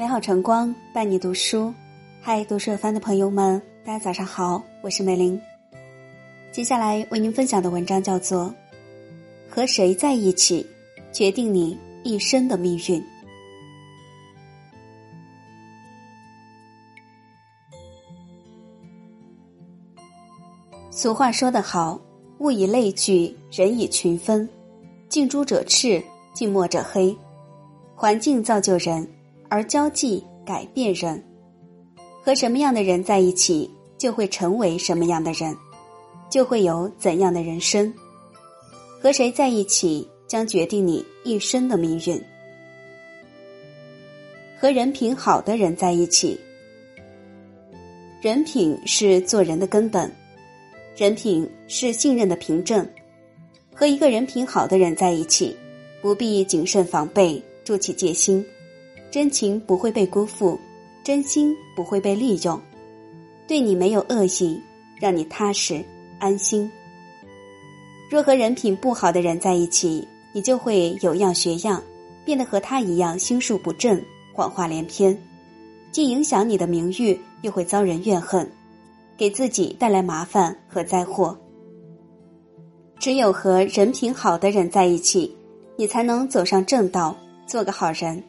美好晨光伴你读书，嗨，读书有范的朋友们，大家早上好，我是美玲。接下来为您分享的文章叫做《和谁在一起，决定你一生的命运》。俗话说得好，物以类聚，人以群分，近朱者赤，近墨者黑。环境造就人，而交际改变人。和什么样的人在一起，就会成为什么样的人，就会有怎样的人生。和谁在一起，将决定你一生的命运。和人品好的人在一起，人品是做人的根本，人品是信任的凭证。和一个人品好的人在一起，不必谨慎防备。筑起戒心，真情不会被辜负，真心不会被利用，对你没有恶意，让你踏实安心。若和人品不好的人在一起，你就会有样学样，变得和他一样心术不正、谎话连篇，既影响你的名誉，又会遭人怨恨，给自己带来麻烦和灾祸。只有和人品好的人在一起，你才能走上正道。做个好人，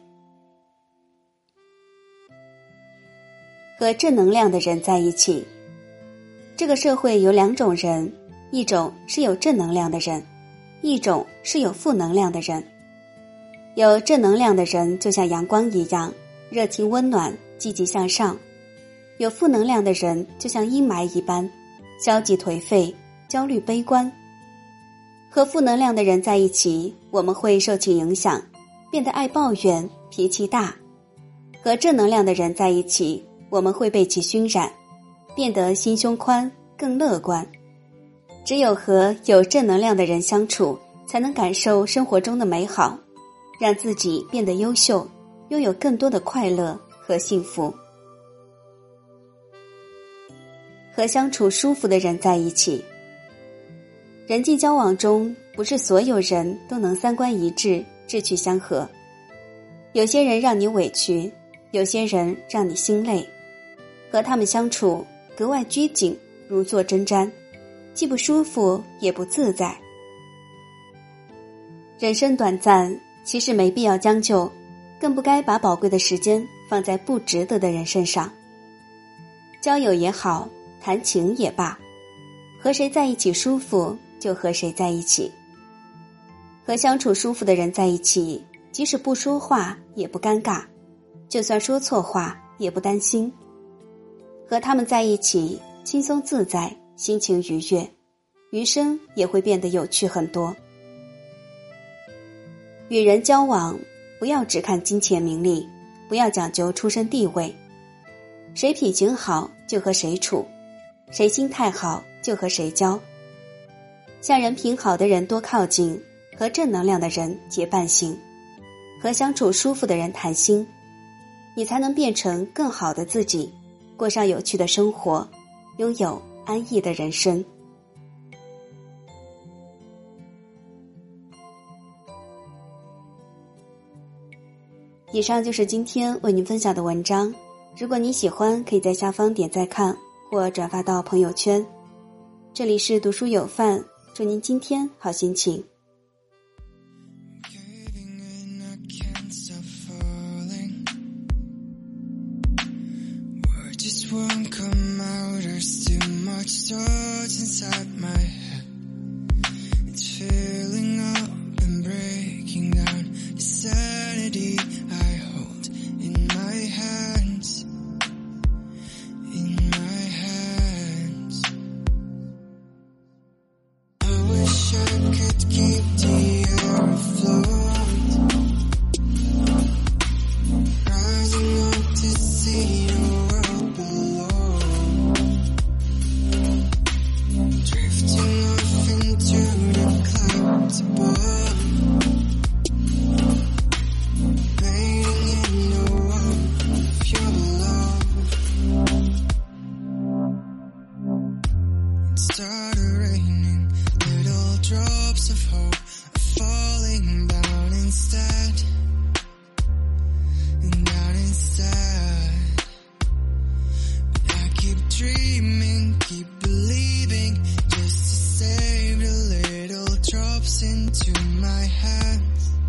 和正能量的人在一起。这个社会有两种人，一种是有正能量的人，一种是有负能量的人。有正能量的人就像阳光一样，热情温暖、积极向上；有负能量的人就像阴霾一般，消极颓废、焦虑悲观。和负能量的人在一起，我们会受其影响。变得爱抱怨、脾气大，和正能量的人在一起，我们会被其熏染，变得心胸宽、更乐观。只有和有正能量的人相处，才能感受生活中的美好，让自己变得优秀，拥有更多的快乐和幸福。和相处舒服的人在一起，人际交往中，不是所有人都能三观一致。志趣相合，有些人让你委屈，有些人让你心累，和他们相处格外拘谨，如坐针毡，既不舒服也不自在。人生短暂，其实没必要将就，更不该把宝贵的时间放在不值得的人身上。交友也好，谈情也罢，和谁在一起舒服就和谁在一起。和相处舒服的人在一起，即使不说话也不尴尬，就算说错话也不担心。和他们在一起，轻松自在，心情愉悦，余生也会变得有趣很多。与人交往，不要只看金钱名利，不要讲究出身地位，谁品行好就和谁处，谁心态好就和谁交，向人品好的人多靠近。和正能量的人结伴行，和相处舒服的人谈心，你才能变成更好的自己，过上有趣的生活，拥有安逸的人生。以上就是今天为您分享的文章。如果你喜欢，可以在下方点赞看或转发到朋友圈。这里是读书有范，祝您今天好心情。my hands.